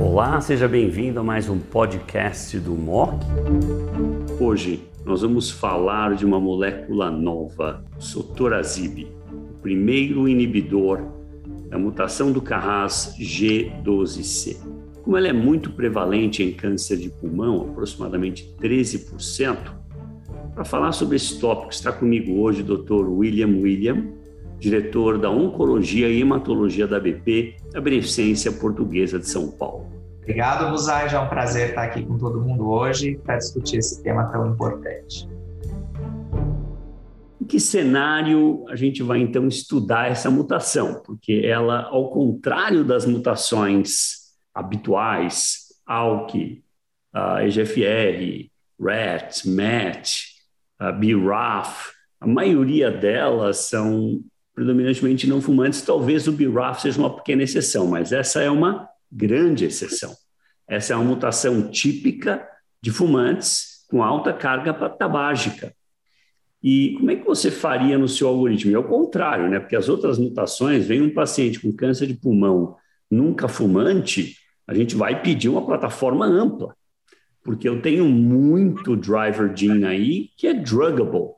Olá, seja bem-vindo a mais um podcast do MOC. Hoje nós vamos falar de uma molécula nova, sotorazib, o primeiro inibidor da mutação do Carras G12C. Como ela é muito prevalente em câncer de pulmão, aproximadamente 13%, para falar sobre esse tópico está comigo hoje o Dr. William William, diretor da Oncologia e Hematologia da BP, da Beneficência Portuguesa de São Paulo. Obrigado, Buzai. Já é um prazer estar aqui com todo mundo hoje para discutir esse tema tão importante. Em que cenário a gente vai então estudar essa mutação? Porque ela, ao contrário das mutações habituais, ALK, EGFR, RET, MET, BRAF, a maioria delas são predominantemente não fumantes. Talvez o BRAF seja uma pequena exceção, mas essa é uma grande exceção. Essa é uma mutação típica de fumantes com alta carga tabágica. E como é que você faria no seu algoritmo? É o contrário, né? Porque as outras mutações, vem um paciente com câncer de pulmão nunca fumante, a gente vai pedir uma plataforma ampla, porque eu tenho muito driver gene aí que é druggable.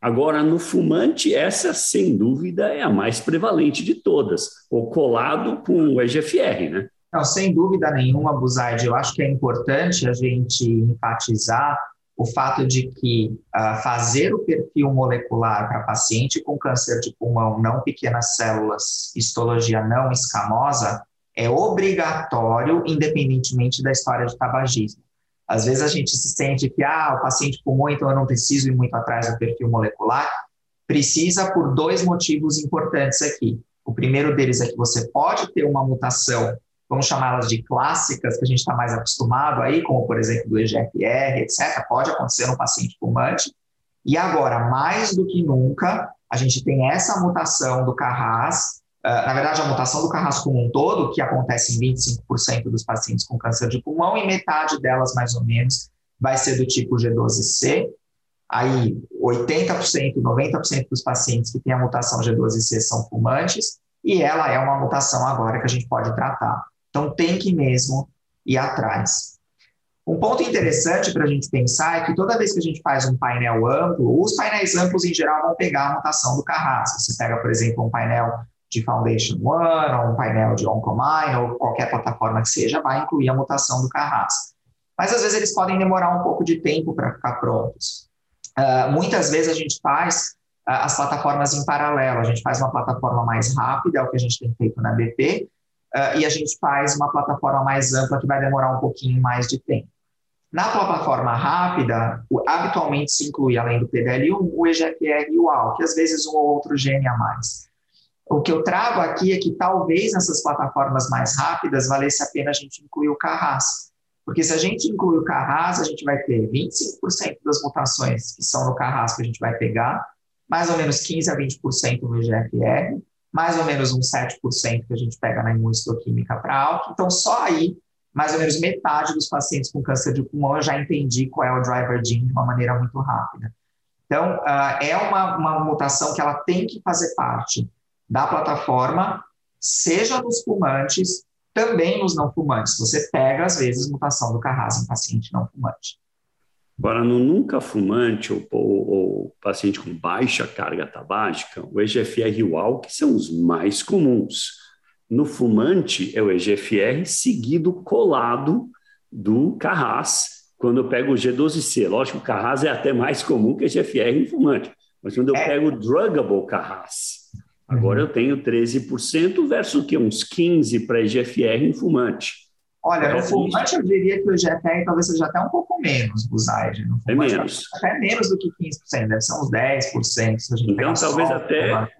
Agora, no fumante, essa sem dúvida é a mais prevalente de todas, o colado com o EGFR, né? Não, sem dúvida nenhuma, Buzaide, eu acho que é importante a gente enfatizar o fato de que uh, fazer o perfil molecular para paciente com câncer de pulmão não pequenas células, histologia não escamosa, é obrigatório, independentemente da história de tabagismo. Às vezes a gente se sente que, ah, o paciente pulmão, então eu não preciso ir muito atrás do perfil molecular. Precisa por dois motivos importantes aqui. O primeiro deles é que você pode ter uma mutação, vamos chamá-las de clássicas, que a gente está mais acostumado aí, como por exemplo do EGFR, etc. Pode acontecer no paciente pulmante. E agora, mais do que nunca, a gente tem essa mutação do Carras, na verdade, a mutação do carrasco um todo, que acontece em 25% dos pacientes com câncer de pulmão, e metade delas, mais ou menos, vai ser do tipo G12C. Aí, 80%, 90% dos pacientes que têm a mutação G12C são fumantes, e ela é uma mutação agora que a gente pode tratar. Então, tem que mesmo ir atrás. Um ponto interessante para a gente pensar é que toda vez que a gente faz um painel amplo, os painéis amplos em geral vão pegar a mutação do carrasco. Você pega, por exemplo, um painel de Foundation One, ou um painel de Oncomine, ou qualquer plataforma que seja, vai incluir a mutação do Carras. Mas às vezes eles podem demorar um pouco de tempo para ficar prontos. Uh, muitas vezes a gente faz uh, as plataformas em paralelo, a gente faz uma plataforma mais rápida, é o que a gente tem feito na BP, uh, ah, e a gente faz uma plataforma mais ampla que vai demorar um pouquinho mais de tempo. Na plataforma rápida, habitualmente se inclui, além do PDL1, o EGFR e o AL, que às vezes um ou outro gene a mais. O que eu trago aqui é que talvez nessas plataformas mais rápidas valesse a pena a gente incluir o Carras. Porque se a gente incluir o Carras, a gente vai ter 25% das mutações que são no Carras que a gente vai pegar, mais ou menos 15 a 20% no EGFR, mais ou menos uns 7% que a gente pega na imunistoquímica para alto. Então, só aí, mais ou menos metade dos pacientes com câncer de pulmão eu já entendi qual é o driver gene de uma maneira muito rápida. Então, uh, é uma, uma mutação que ela tem que fazer parte da plataforma, seja nos fumantes, também nos não fumantes. Você pega, às vezes, mutação do Carras em paciente não fumante. Agora, no nunca fumante ou, ou, ou, paciente com baixa carga tabágica, o EGFR e o ALK são os mais comuns. No fumante, é o EGFR seguido colado do Carras, quando eu pego o G12C. Lógico que o Carras é até mais comum que o EGFR em fumante, mas quando eu é. pego o druggable Carras, Agora uhum. eu tenho 13% versus que uns 15% para EGFR em fumante. Olha, no fumante eu diria que o EGFR talvez seja até um pouco menos, Buzaide. É menos. Até menos do que 15%, deve ser uns 10%. Se a gente então, talvez até,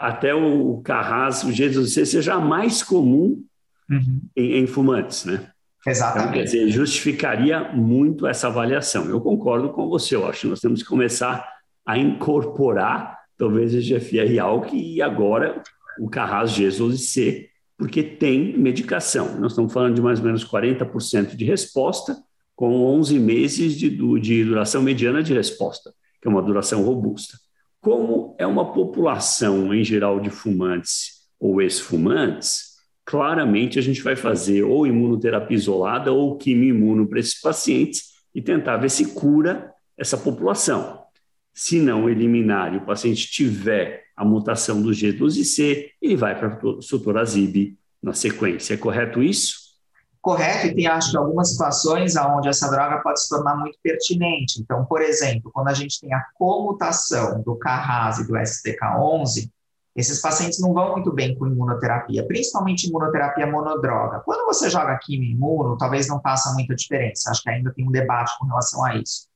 até o Carras, o G12C seja mais comum uhum. em, em, fumantes, né? Exatamente. Então, quer dizer, justificaria muito essa avaliação. Eu concordo com você, eu acho que nós temos que começar a incorporar talvez o GFR ALK e agora o Carras G12C, porque tem medicação. Nós estamos falando de mais ou menos 40% de resposta, com 11 meses de, de duração mediana de resposta, que é uma duração robusta. Como é uma população, em geral, de fumantes ou ex-fumantes, claramente a gente vai fazer ou imunoterapia isolada ou quimio-imuno para esses pacientes e tentar ver se cura essa população. Se não eliminar e o paciente tiver a mutação do G12C, ele vai para o sotorazib na sequência. É correto isso? Correto, e tem acho que algumas situações onde essa droga pode se tornar muito pertinente. Então, por exemplo, quando a gente tem a comutação do Carras e do STK11, esses pacientes não vão muito bem com imunoterapia, principalmente imunoterapia monodroga. Quando você joga quimio imuno, talvez não faça muita diferença. Acho que ainda tem um debate com relação a isso.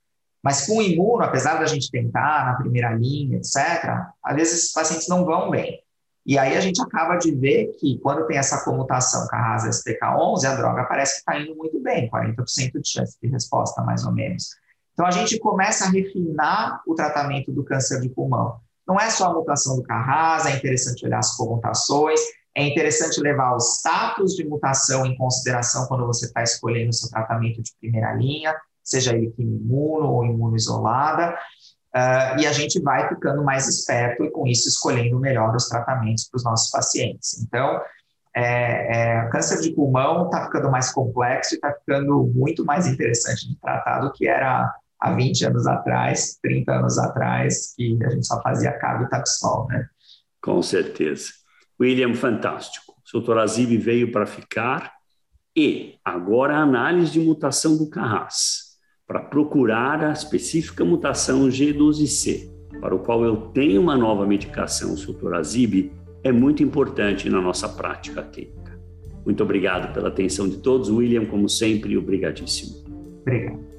Mas com imuno, apesar da gente tentar na primeira linha, etc., às vezes esses pacientes não vão bem. E aí a gente acaba de ver que quando tem essa comutação Carrasa STK11, a droga parece que está indo muito bem, 40% de chance de resposta, mais ou menos. Então a gente começa a refinar o tratamento do câncer de pulmão. Não é só a mutação do Carrasa, é interessante olhar as comutações, é interessante levar o status de mutação em consideração quando você está escolhendo o seu tratamento de primeira linha, seja ele imuno ou imunoisolada, uh, e a gente vai ficando mais esperto e com isso escolhendo melhor os tratamentos para os nossos pacientes. Então, é, é, câncer de pulmão está ficando mais complexo e está ficando muito mais interessante de tratar do que era há 20 anos atrás, 30 anos atrás, que a gente só fazia cargo e taxol, né? Com certeza. William, fantástico. O sotorazib veio para ficar e agora a análise de mutação do Carras para procurar a específica mutação G12C, para o qual eu tenho uma nova medicação, o sotorazib, é muito importante na nossa prática clínica. Muito obrigado pela atenção de todos. William, como sempre, obrigadíssimo. Obrigado.